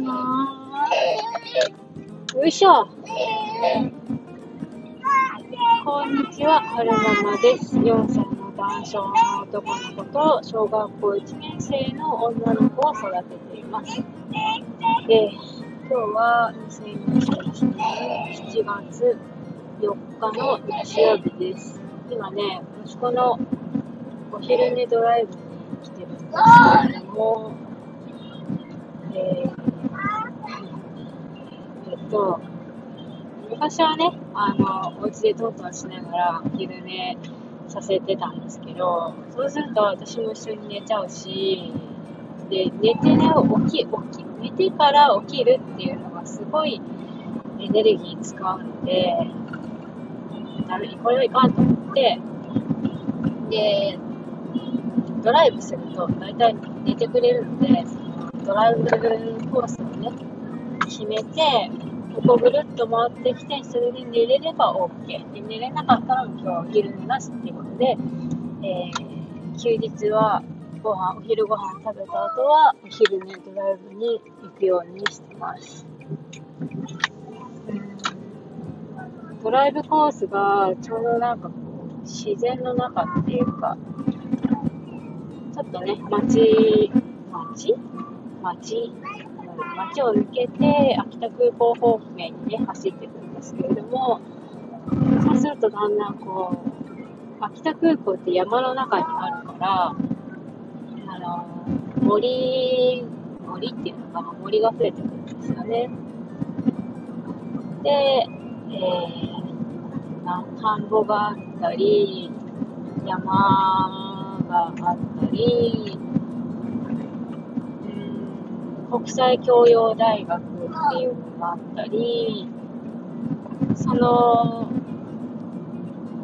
なよいしょ。こんにちは、はるままです。4歳の男性の男の子と小学校1年生の女の子を育てています。で、今日は2021年7月4日の日曜日です。今ね、息子のお昼寝ドライブに来てるんですけれども、えー、と、昔はね、あの、お家でトントンしながら昼寝させてたんですけど、そうすると私も一緒に寝ちゃうし、で、寝てね、起き、起き、寝てから起きるっていうのがすごいエネルギー使うので、ダメ、これはいかんと思って、で、ドライブすると大体寝てくれるので、ドライブコースをね、決めて、ここぐるっと回ってきて、それで寝れれば OK。で寝れなかったら今日はお昼寝なしっていうことで、えー、休日はご飯、お昼ご飯食べた後は、お昼寝ドライブに行くようにしてます。ドライブコースがちょうどなんかこう、自然の中っていうか、ちょっとね、街、街？街？街を抜けて秋田空港方面にね、走っていくんですけれども、そうするとだんだんこう、秋田空港って山の中にあるから、あの、森、森っていうのかな、森が増えてくるんですよね。で、えー、田んぼがあったり、山があったり、国際教養大学っていうのがあったり、その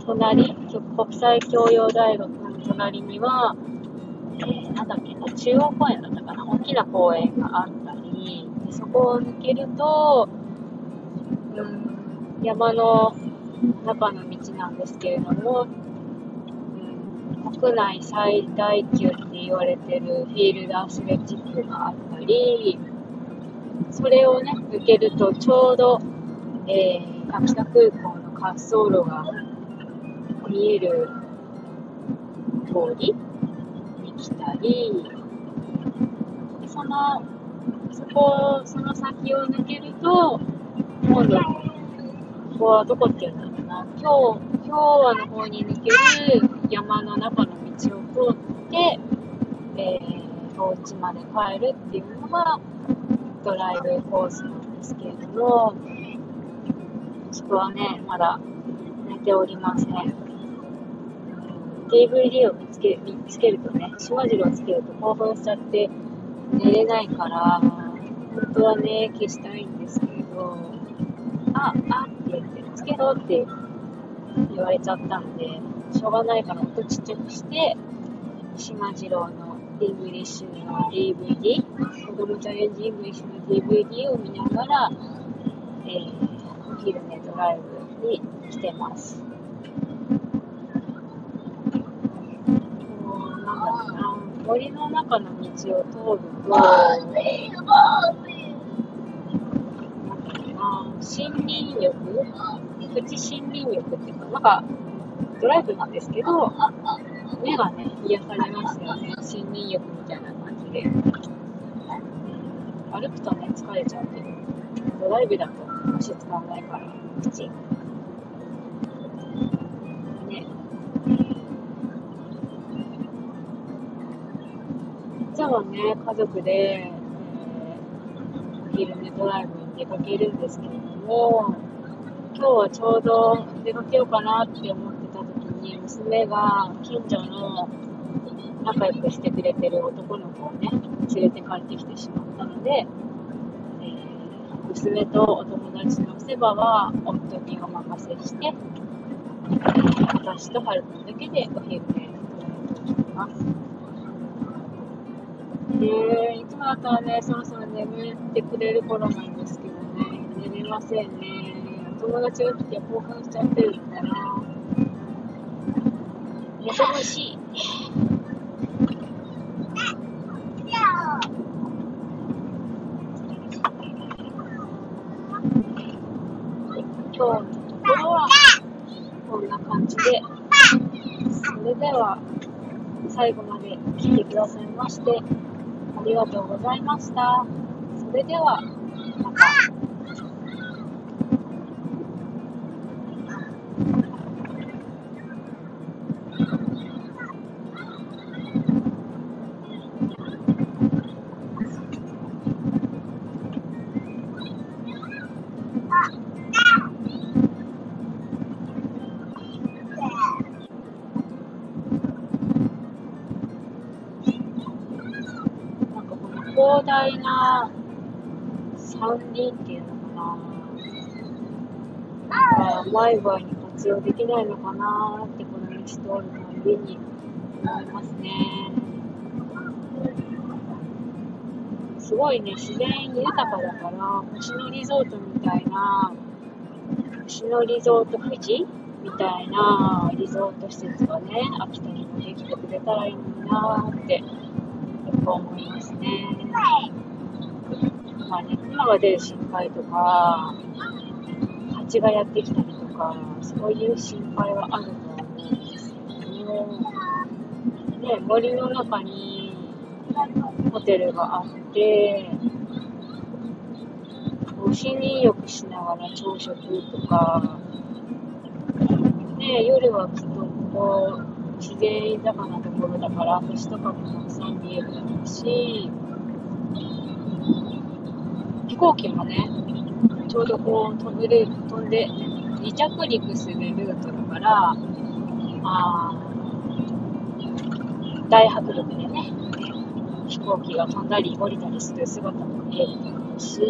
隣、国際教養大学の隣には、えー、なんだっけな、中央公園だったかな、大きな公園があったり、でそこを抜けると、うん、山の中の道なんですけれども、国内最大級って言われてるフィールドアスレチックがあっり、それをね、抜けるとちょうど、えー、秋田空港の滑走路が見える通りに来たり、その、そこ、その先を抜けると、今度、ここはどこっていうんだろうな、今日、今日はの方に抜ける山の中の道を通って、えー、お家まで帰るっていうのがドライブコースなんですけれども、息子はね、まだ寝ておりません。DVD を見つけ見つけるとね、しまじろうをつけると興奮しちゃって寝れないから、本当はね、消したいんですけれど、あ、あって言って、つけろって言われちゃったんで、しょうがないから音ちっちゃくして、しまじろうのイングリッシュの DVD、子供チャレンジイングリッシュの DVD を見ながら、えー、お昼寝ドライブに来てます。なんだろうな、森の中の道を通ると、森林浴プチ森林浴っていうか、なんか、ドライブなんですけど、目がね、癒されますよね。森林浴みたいな感じで。歩くとね、疲れちゃうけど、ドライブだと足使わないから、口。ね。じゃあね、家族で、えー、お昼寝ドライブに出かけるんですけれども、今日はちょうど出かけようかなって思ってた時に、娘が近所の仲良くしてくれてる男の子をね、連れて帰ってきてしまったので、えー、娘とお友達のお世話は夫にお任せして、私と春くんだけでお昼寝をしてます。えー、いつもだったらね、そろそろ眠ってくれる頃なんですけどね、寝れませんね。友達が来て興奮しちゃってるん。だな。めちゃ欲しい。今日のところはこんな感じで、それでは最後まで聞いてくださいましてありがとうございました。それでは大な山林っていうのかな。なんか、前歯に活用できないのかなって、この道通るの上に思いますね。すごいね、自然豊かだから、星野リゾートみたいな、星野リゾート富士みたいなリゾート施設がね、秋田にもできてくれたらいいなって、やっぱ思いますね。まあね、熊が出る心配とか、蜂がやってきたりとか、そういう心配はあると思うんですけども、ね、森の中にホテルがあって、森林浴しながら朝食とか、ね、夜はきっとここ自然豊かなところだから星とかもるし、飛行機もね、ちょうどこう飛べる、飛んで、離着陸するルートだから、あ大迫力でね、飛行機が飛んだり降りたりする姿も見えるだろうし、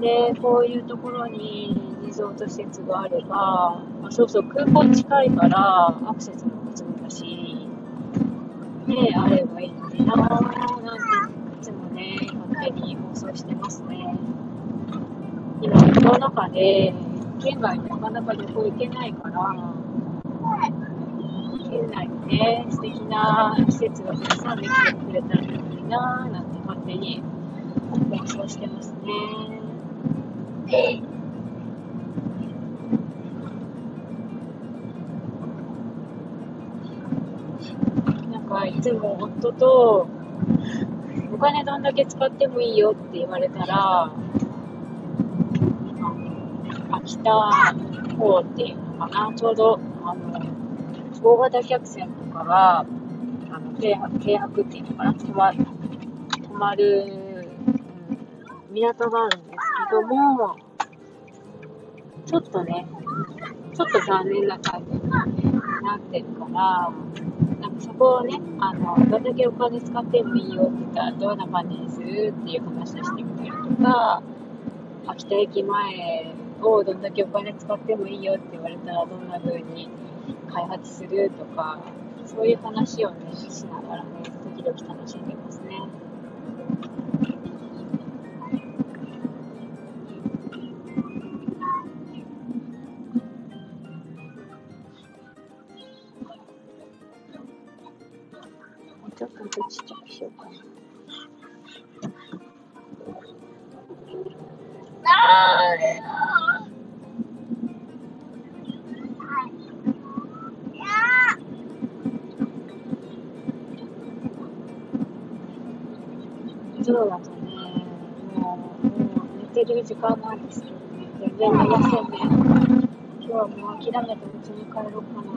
で、こういうところにリゾート施設があれば、まあ、そうそう、空港近いからアクセスも、ね、あればいいのになぁ、なんて手に放送してますね。今、コロナ禍で、県外になかなか旅行行けないから、県内にね、素敵な施設がたくさんできてくれたらいいなぁ、なんて勝手に放送してますね。つも夫と、お金どんだけ使ってもいいよって言われたら、秋田港っていうのかな、ちょうど、あの、大型客船とかが、あの、停泊、停泊っていうのかな、泊ま泊まる、うん、港があるんですけども、ちょっとね、ちょっと残念な感じになってるから、なんかそこをね、あの、どんだけお金使ってもいいよって言ったら、どんな感じにするっていう話をしてみたりとか、秋田駅前をどんだけお金使ってもいいよって言われたら、どんな風に開発するとか、そういう話をね、しながらね、時々楽しんでます。そうだとね、もう、もう寝てる時間なんですけどね、全然寝ませんね。今日はもう諦めて家に帰ろうかな。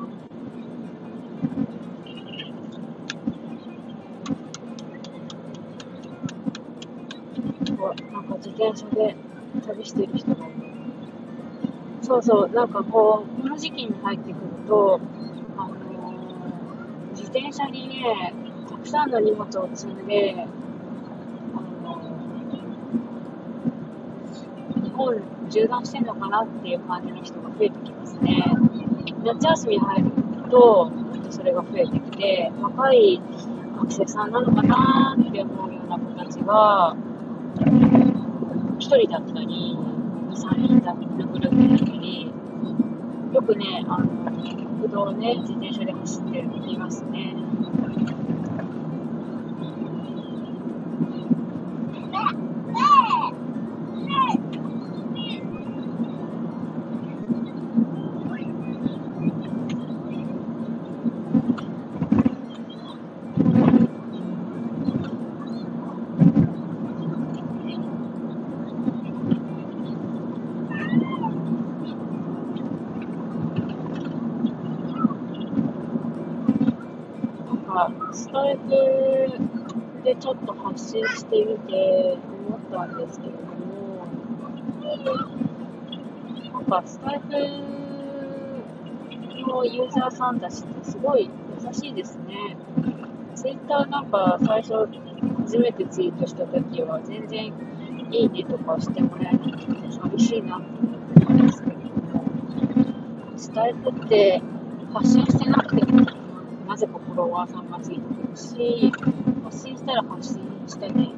なんか自転車で旅してる人そうそう、なんかこう、この時期に入ってくると、あのー、自転車にね、たくさんの荷物を積んで、本縦断してんのかなっていう感じの人が増えてきますね。夏休み入ると、それが増えてきて、若い学生さんなのかなって思うような子たちが、1人だったり、2、3人だのグループだったり、よくね、あの、国道をね、自転車で走ってるの見ますね。ちょっと発信してみて思ったんですけれども、なんかスタイフのユーザーさんたちってすごい優しいですね。ツイッターなんか最初初めてツイートした時は全然いいねとかしてもらえなくて寂しいなって思ったんですけれども、スタイフって発信してなくてもなぜかフォロワーさんがついてくるし、発信したら発信してね、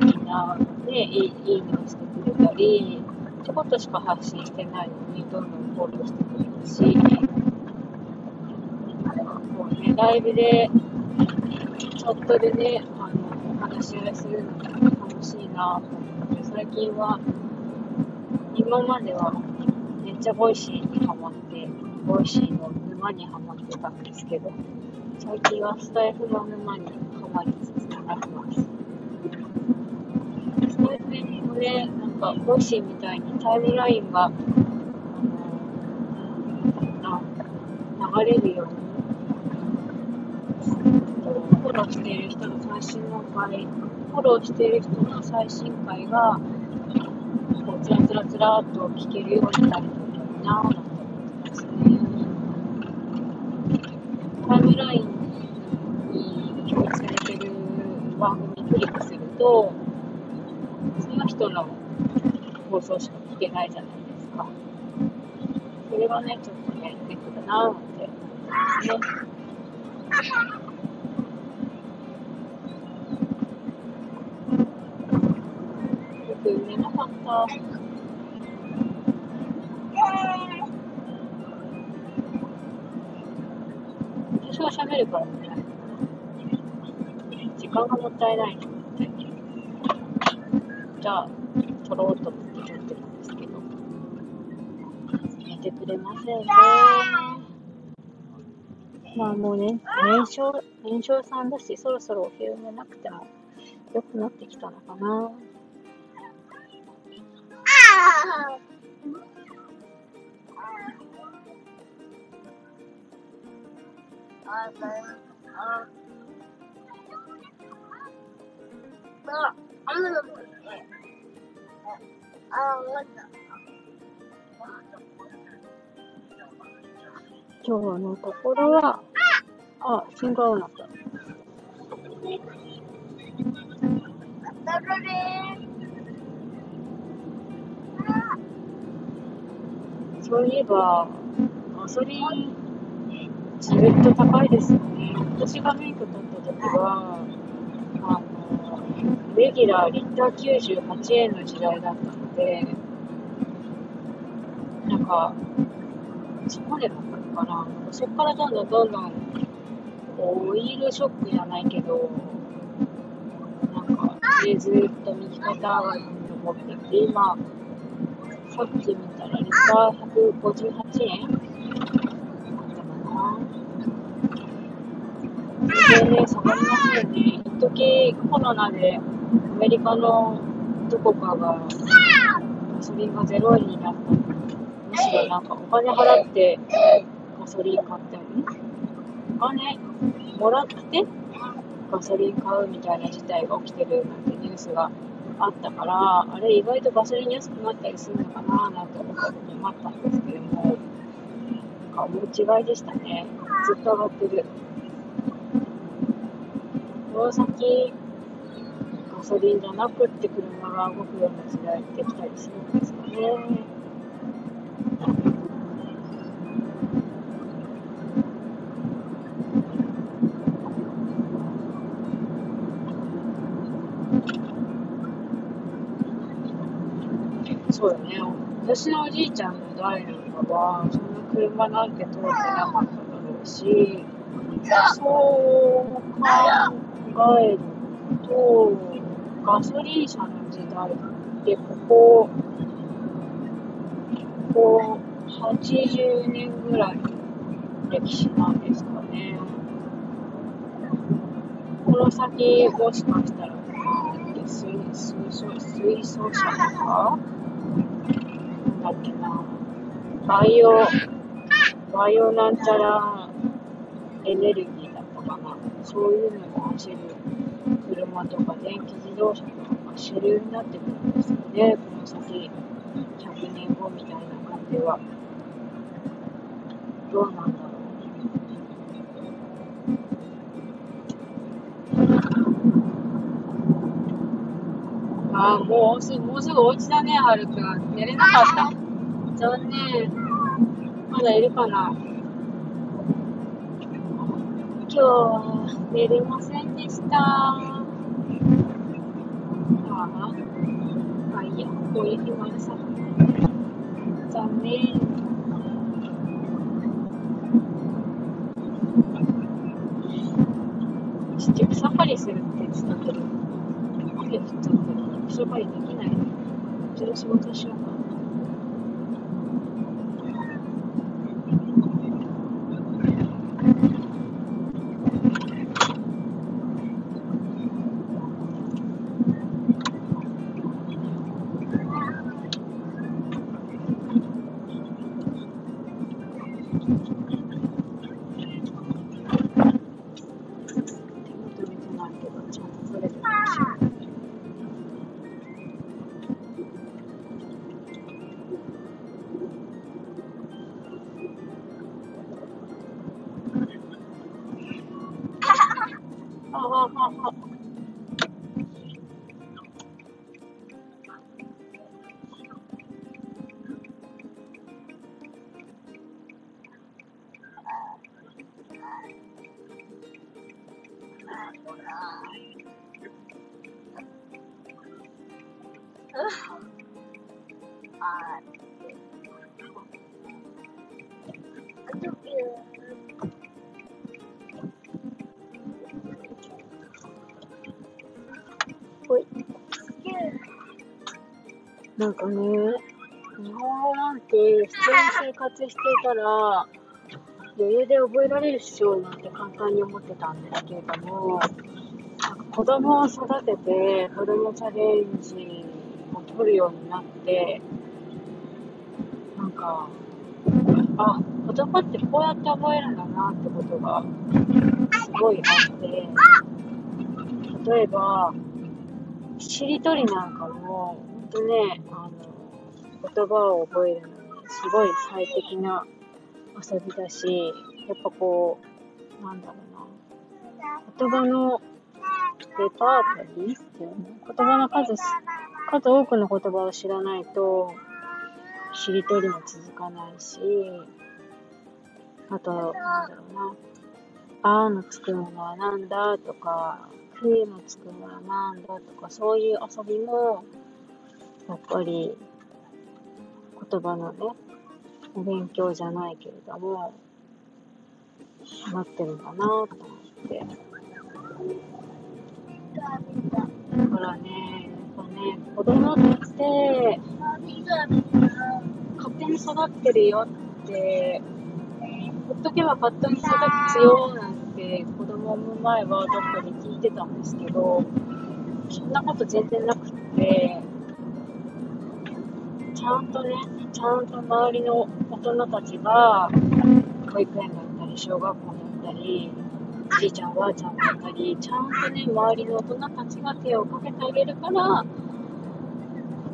みんなね、いいいいねをしてくれたり、ちょこっとしか発信してないのに、どんどんフォローしてくれるし、こうね、ライブで、チャットでね、あの、お話し合いするのが楽しいなと思って、最近は、今まではめっちゃ Voicy にハマって、Voicy の沼にハマってたんですけど、最近はスタエフの沼にハマりつつあります。スタエフもね、なんか、 Voicy みたいにタイムラインが、あの、流れるように、フォローしている人の最新の回、フォローしている人の最新回が、こう、つらつらつらっと聞けるようになるといいなぁなんて思ってますね。タイムラインに表示されてる番組クリックすると、その人の放送しか聞けないじゃないですか。それがね、ちょっとね、ネックだなぁなんて思いますね。よく寝なかった。私は喋るからね。間がもったいないと思って。じゃあ、撮ろうと思って撮ってたんですけど。寝てくれませんね。まあもうね、年少、年少さんだし、そろそろお昼寝なくても良くなってきたのかなああ。今日のところは、あ、信号になった。そういえば、ガソリン、ずっと高いですよね。私が免許取った時は、レギュラーリッター98円の時代だったので、なんか、そこでだったのかな。そこからどんどんどんどん、オイルショックじゃないけど、なんか、でずっと右肩上がりに登ってって、今、さっき見たらリッター158円だったかな。全然下がりますよね。一時コロナでアメリカのどこかがガソリンが0円になったり。むしろなんかお金払ってガソリン買ってお金もらってガソリン買うみたいな事態が起きてるなんてニュースがあったから、あれ意外とガソリン安くなったりするのかななんて思った時もあったんですけども、なんか思う違いでしたね。ずっと上がってる。この先、ガソリンじゃなくって車が動くような時代ってきたりするんですかね。そうだね。私のおじいちゃんの代なんかは、そんな車なんて通ってなかっただろうし、そう考えると、ガソリン車の時代って、ここ、ここ80年ぐらいの歴史なんですかね。この先、もしかしたら、水水素水素車とか、なんだっけな、バイオ、バイオなんちゃらエネルギーだったかな、そういうのが走る車とか電気自動車とかが主流になってくるんですよね、この先、100年後みたいな感じは。どうなんだろう。ああ、もうすぐ、もうすぐお家だね、はるくん。寝れなかった。残念。まだいるかな今日は寝れませんでした。いいや、こういました。残念。ちっちゃくサファリするって言ってたけど、雨降っちゃったから、サファリできない。じゃあ仕事しようかなんかね、日本語なんて普通に生活していたら、余裕で覚えられるっしょなんて簡単に思ってたんですけれども、子供を育てて、子供チャレンジを取るようになって、なんか、あ、言葉ってこうやって覚えるんだなってことがすごいあって、例えば、しりとりなんかも、ほんとね、あの、言葉を覚えるのにすごい最適な遊びだし、やっぱこう、なんだろうな、言葉のレパートリーっていうの？言葉の数、数多くの言葉を知らないと、しりとりも続かないし、あと、なんだろうな、あーのつくものはなんだとか、くーのつくものはなんだとか、そういう遊びも、やっぱり、言葉のね、お勉強じゃないけれども、なってるんだなと思って。だからね、やっぱね、子供って、勝手に育ってるよって、ほっとけば勝手に育つよなんて子供を産む前はどっかで聞いてたんですけど、そんなこと全然なくて、ゃんとね、ちゃんと周りの大人たちが、保育園だったり、小学校だったり、じいちゃん、おばあちゃんだったり、ちゃんとね、周りの大人たちが手をかけてあげるから、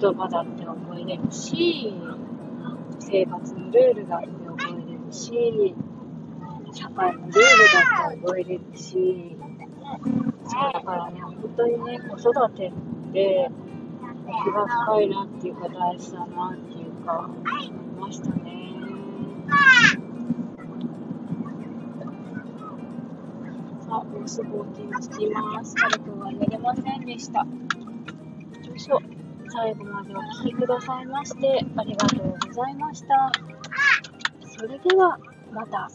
言葉だって覚えれるし、生活のルールだって覚えれるし、社会のルールだって覚えれるし、そうだからね、本当にね、子育てって気が深いなっていうか大事だなっていうか思いましたね。さあ、もうすぐお気につきます。軽くはやれませんでした。よいしょ。最後までお聴きくださいましてありがとうございました。それではまた。